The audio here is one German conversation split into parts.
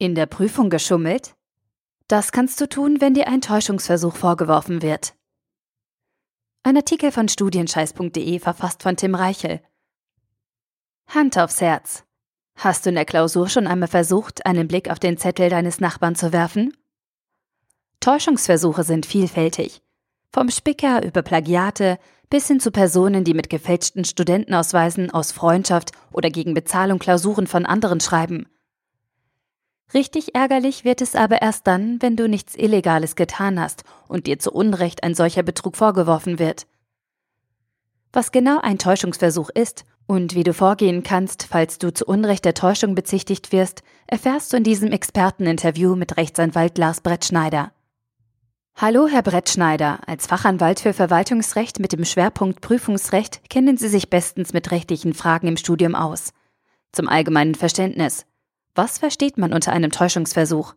In der Prüfung geschummelt? Das kannst du tun, wenn dir ein Täuschungsversuch vorgeworfen wird. Ein Artikel von studienscheiß.de verfasst von Tim Reichel. Hand aufs Herz. Hast du in der Klausur schon einmal versucht, einen Blick auf den Zettel deines Nachbarn zu werfen? Täuschungsversuche sind vielfältig. Vom Spicker über Plagiate bis hin zu Personen, die mit gefälschten Studentenausweisen aus Freundschaft oder gegen Bezahlung Klausuren von anderen schreiben. Richtig ärgerlich wird es aber erst dann, wenn du nichts Illegales getan hast und dir zu Unrecht ein solcher Betrug vorgeworfen wird. Was genau ein Täuschungsversuch ist und wie du vorgehen kannst, falls du zu Unrecht der Täuschung bezichtigt wirst, erfährst du in diesem Experteninterview mit Rechtsanwalt Lars Brettschneider. Hallo, Herr Brettschneider. Als Fachanwalt für Verwaltungsrecht mit dem Schwerpunkt Prüfungsrecht kennen Sie sich bestens mit rechtlichen Fragen im Studium aus. Zum allgemeinen Verständnis. Was versteht man unter einem Täuschungsversuch?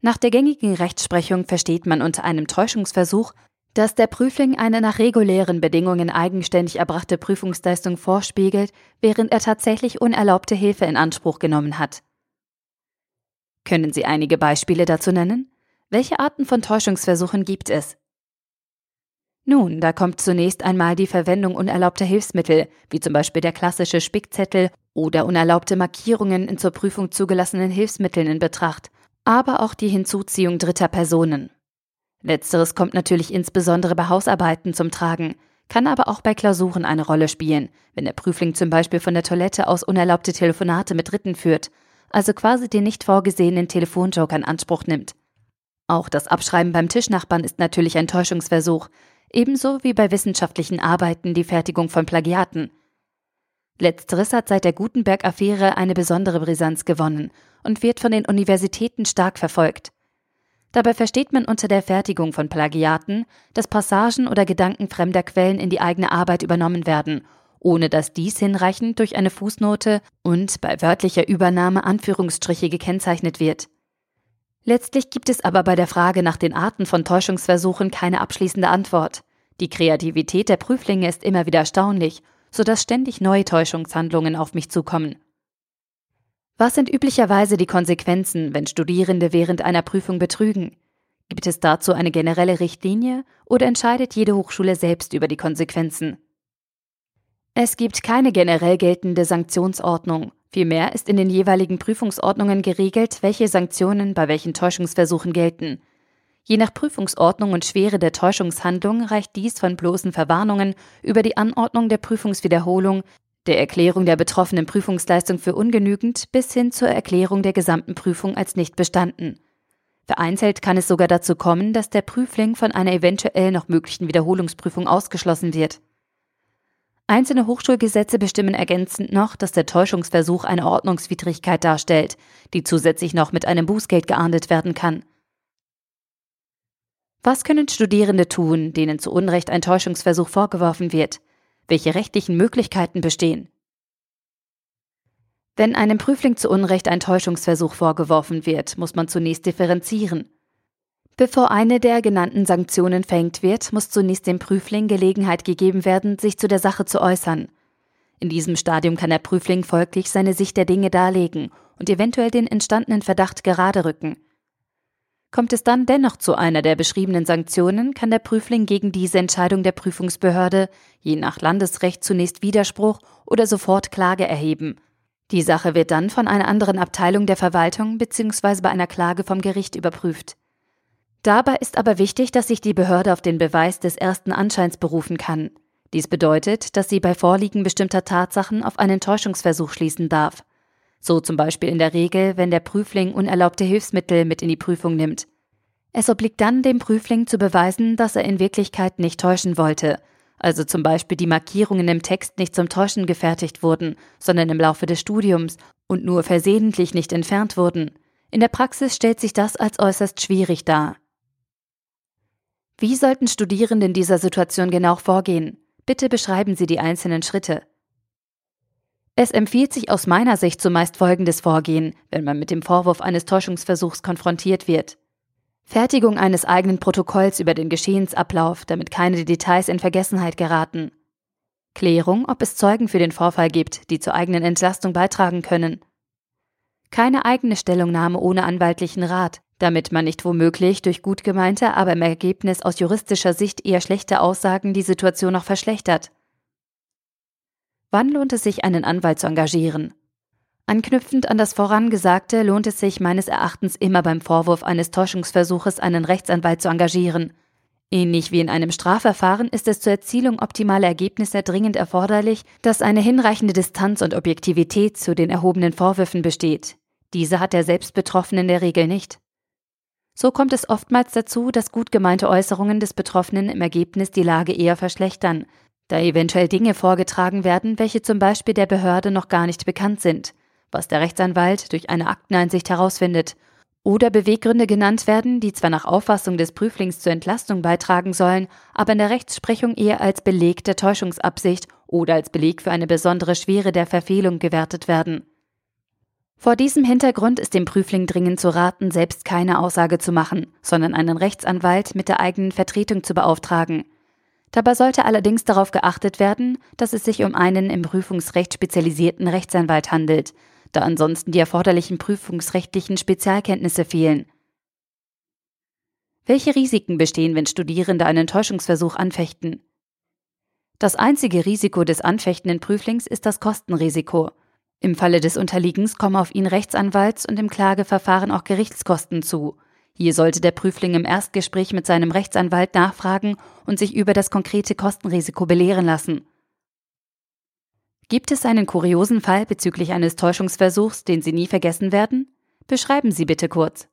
Nach der gängigen Rechtsprechung versteht man unter einem Täuschungsversuch, dass der Prüfling eine nach regulären Bedingungen eigenständig erbrachte Prüfungsleistung vorspiegelt, während er tatsächlich unerlaubte Hilfe in Anspruch genommen hat. Können Sie einige Beispiele dazu nennen? Welche Arten von Täuschungsversuchen gibt es? Nun, da kommt zunächst einmal die Verwendung unerlaubter Hilfsmittel, wie zum Beispiel der klassische Spickzettel oder unerlaubte Markierungen in zur Prüfung zugelassenen Hilfsmitteln in Betracht, aber auch die Hinzuziehung dritter Personen. Letzteres kommt natürlich insbesondere bei Hausarbeiten zum Tragen, kann aber auch bei Klausuren eine Rolle spielen, wenn der Prüfling zum Beispiel von der Toilette aus unerlaubte Telefonate mit Dritten führt, also quasi den nicht vorgesehenen Telefonjoker in Anspruch nimmt. Auch das Abschreiben beim Tischnachbarn ist natürlich ein Täuschungsversuch, ebenso wie bei wissenschaftlichen Arbeiten die Fertigung von Plagiaten. Letzteres hat seit der Gutenberg-Affäre eine besondere Brisanz gewonnen und wird von den Universitäten stark verfolgt. Dabei versteht man unter der Fertigung von Plagiaten, dass Passagen oder Gedanken fremder Quellen in die eigene Arbeit übernommen werden, ohne dass dies hinreichend durch eine Fußnote und bei wörtlicher Übernahme Anführungsstriche gekennzeichnet wird. Letztlich gibt es aber bei der Frage nach den Arten von Täuschungsversuchen keine abschließende Antwort. Die Kreativität der Prüflinge ist immer wieder erstaunlich, sodass ständig neue Täuschungshandlungen auf mich zukommen. Was sind üblicherweise die Konsequenzen, wenn Studierende während einer Prüfung betrügen? Gibt es dazu eine generelle Richtlinie oder entscheidet jede Hochschule selbst über die Konsequenzen? Es gibt keine generell geltende Sanktionsordnung. Vielmehr ist in den jeweiligen Prüfungsordnungen geregelt, welche Sanktionen bei welchen Täuschungsversuchen gelten. Je nach Prüfungsordnung und Schwere der Täuschungshandlung reicht dies von bloßen Verwarnungen über die Anordnung der Prüfungswiederholung, der Erklärung der betroffenen Prüfungsleistung für ungenügend bis hin zur Erklärung der gesamten Prüfung als nicht bestanden. Vereinzelt kann es sogar dazu kommen, dass der Prüfling von einer eventuell noch möglichen Wiederholungsprüfung ausgeschlossen wird. Einzelne Hochschulgesetze bestimmen ergänzend noch, dass der Täuschungsversuch eine Ordnungswidrigkeit darstellt, die zusätzlich noch mit einem Bußgeld geahndet werden kann. Was können Studierende tun, denen zu Unrecht ein Täuschungsversuch vorgeworfen wird? Welche rechtlichen Möglichkeiten bestehen? Wenn einem Prüfling zu Unrecht ein Täuschungsversuch vorgeworfen wird, muss man zunächst differenzieren. Bevor eine der genannten Sanktionen verhängt wird, muss zunächst dem Prüfling Gelegenheit gegeben werden, sich zu der Sache zu äußern. In diesem Stadium kann der Prüfling folglich seine Sicht der Dinge darlegen und eventuell den entstandenen Verdacht gerade rücken. Kommt es dann dennoch zu einer der beschriebenen Sanktionen, kann der Prüfling gegen diese Entscheidung der Prüfungsbehörde je nach Landesrecht zunächst Widerspruch oder sofort Klage erheben. Die Sache wird dann von einer anderen Abteilung der Verwaltung bzw. bei einer Klage vom Gericht überprüft. Dabei ist aber wichtig, dass sich die Behörde auf den Beweis des ersten Anscheins berufen kann. Dies bedeutet, dass sie bei Vorliegen bestimmter Tatsachen auf einen Täuschungsversuch schließen darf. So zum Beispiel in der Regel, wenn der Prüfling unerlaubte Hilfsmittel mit in die Prüfung nimmt. Es obliegt dann dem Prüfling zu beweisen, dass er in Wirklichkeit nicht täuschen wollte, also zum Beispiel die Markierungen im Text nicht zum Täuschen gefertigt wurden, sondern im Laufe des Studiums und nur versehentlich nicht entfernt wurden. In der Praxis stellt sich das als äußerst schwierig dar. Wie sollten Studierende in dieser Situation genau vorgehen? Bitte beschreiben Sie die einzelnen Schritte. Es empfiehlt sich aus meiner Sicht zumeist folgendes Vorgehen, wenn man mit dem Vorwurf eines Täuschungsversuchs konfrontiert wird. Fertigung eines eigenen Protokolls über den Geschehensablauf, damit keine Details in Vergessenheit geraten. Klärung, ob es Zeugen für den Vorfall gibt, die zur eigenen Entlastung beitragen können. Keine eigene Stellungnahme ohne anwaltlichen Rat, damit man nicht womöglich durch gut gemeinte, aber im Ergebnis aus juristischer Sicht eher schlechte Aussagen die Situation noch verschlechtert. Wann lohnt es sich, einen Anwalt zu engagieren? Anknüpfend an das Vorangesagte lohnt es sich meines Erachtens immer beim Vorwurf eines Täuschungsversuches einen Rechtsanwalt zu engagieren. Ähnlich wie in einem Strafverfahren ist es zur Erzielung optimaler Ergebnisse dringend erforderlich, dass eine hinreichende Distanz und Objektivität zu den erhobenen Vorwürfen besteht. Diese hat der Selbstbetroffene in der Regel nicht. So kommt es oftmals dazu, dass gut gemeinte Äußerungen des Betroffenen im Ergebnis die Lage eher verschlechtern, da eventuell Dinge vorgetragen werden, welche zum Beispiel der Behörde noch gar nicht bekannt sind, was der Rechtsanwalt durch eine Akteneinsicht herausfindet oder Beweggründe genannt werden, die zwar nach Auffassung des Prüflings zur Entlastung beitragen sollen, aber in der Rechtsprechung eher als Beleg der Täuschungsabsicht oder als Beleg für eine besondere Schwere der Verfehlung gewertet werden. Vor diesem Hintergrund ist dem Prüfling dringend zu raten, selbst keine Aussage zu machen, sondern einen Rechtsanwalt mit der eigenen Vertretung zu beauftragen. Dabei sollte allerdings darauf geachtet werden, dass es sich um einen im Prüfungsrecht spezialisierten Rechtsanwalt handelt, da ansonsten die erforderlichen prüfungsrechtlichen Spezialkenntnisse fehlen. Welche Risiken bestehen, wenn Studierende einen Täuschungsversuch anfechten? Das einzige Risiko des anfechtenden Prüflings ist das Kostenrisiko. Im Falle des Unterliegens kommen auf ihn Rechtsanwalts- und im Klageverfahren auch Gerichtskosten zu. Hier sollte der Prüfling im Erstgespräch mit seinem Rechtsanwalt nachfragen und sich über das konkrete Kostenrisiko belehren lassen. Gibt es einen kuriosen Fall bezüglich eines Täuschungsversuchs, den Sie nie vergessen werden? Beschreiben Sie bitte kurz.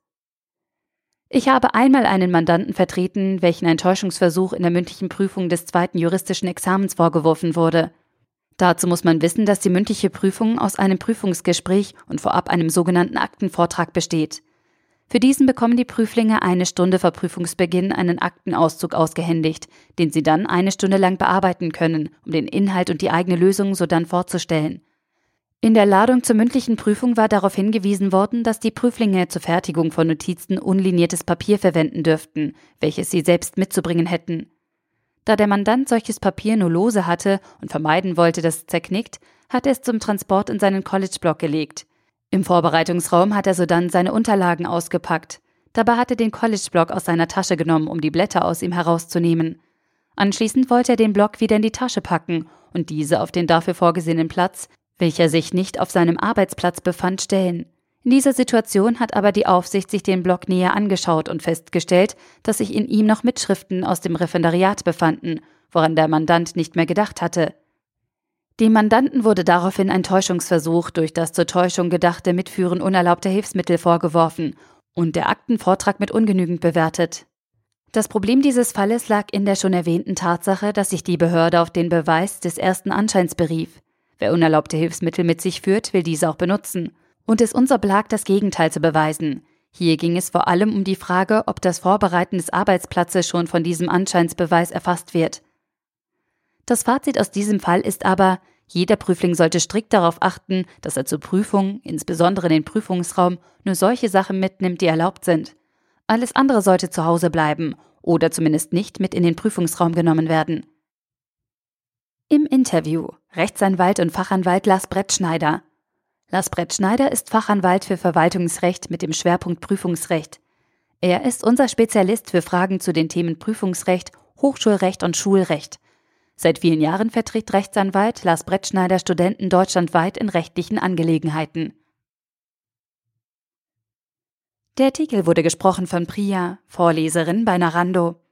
Ich habe einmal einen Mandanten vertreten, welchen ein Täuschungsversuch in der mündlichen Prüfung des zweiten juristischen Examens vorgeworfen wurde. Dazu muss man wissen, dass die mündliche Prüfung aus einem Prüfungsgespräch und vorab einem sogenannten Aktenvortrag besteht. Für diesen bekommen die Prüflinge eine Stunde vor Prüfungsbeginn einen Aktenauszug ausgehändigt, den sie dann eine Stunde lang bearbeiten können, um den Inhalt und die eigene Lösung sodann vorzustellen. In der Ladung zur mündlichen Prüfung war darauf hingewiesen worden, dass die Prüflinge zur Fertigung von Notizen unliniertes Papier verwenden dürften, welches sie selbst mitzubringen hätten. Da der Mandant solches Papier nur lose hatte und vermeiden wollte, dass es zerknickt, hat er es zum Transport in seinen College-Block gelegt. Im Vorbereitungsraum hat er sodann seine Unterlagen ausgepackt. Dabei hat er den College-Block aus seiner Tasche genommen, um die Blätter aus ihm herauszunehmen. Anschließend wollte er den Block wieder in die Tasche packen und diese auf den dafür vorgesehenen Platz, welcher sich nicht auf seinem Arbeitsplatz befand, stellen. In dieser Situation hat aber die Aufsicht sich den Block näher angeschaut und festgestellt, dass sich in ihm noch Mitschriften aus dem Referendariat befanden, woran der Mandant nicht mehr gedacht hatte. Dem Mandanten wurde daraufhin ein Täuschungsversuch durch das zur Täuschung gedachte Mitführen unerlaubter Hilfsmittel vorgeworfen und der Aktenvortrag mit ungenügend bewertet. Das Problem dieses Falles lag in der schon erwähnten Tatsache, dass sich die Behörde auf den Beweis des ersten Anscheins berief. Wer unerlaubte Hilfsmittel mit sich führt, will diese auch benutzen. Und es uns oblag, das Gegenteil zu beweisen. Hier ging es vor allem um die Frage, ob das Vorbereiten des Arbeitsplatzes schon von diesem Anscheinsbeweis erfasst wird. Das Fazit aus diesem Fall ist aber, jeder Prüfling sollte strikt darauf achten, dass er zur Prüfung, insbesondere in den Prüfungsraum, nur solche Sachen mitnimmt, die erlaubt sind. Alles andere sollte zu Hause bleiben oder zumindest nicht mit in den Prüfungsraum genommen werden. Im Interview Rechtsanwalt und Fachanwalt Lars Brettschneider. Lars Brettschneider ist Fachanwalt für Verwaltungsrecht mit dem Schwerpunkt Prüfungsrecht. Er ist unser Spezialist für Fragen zu den Themen Prüfungsrecht, Hochschulrecht und Schulrecht. Seit vielen Jahren vertritt Rechtsanwalt Lars Brettschneider Studenten deutschlandweit in rechtlichen Angelegenheiten. Der Artikel wurde gesprochen von Priya, Vorleserin bei Narando.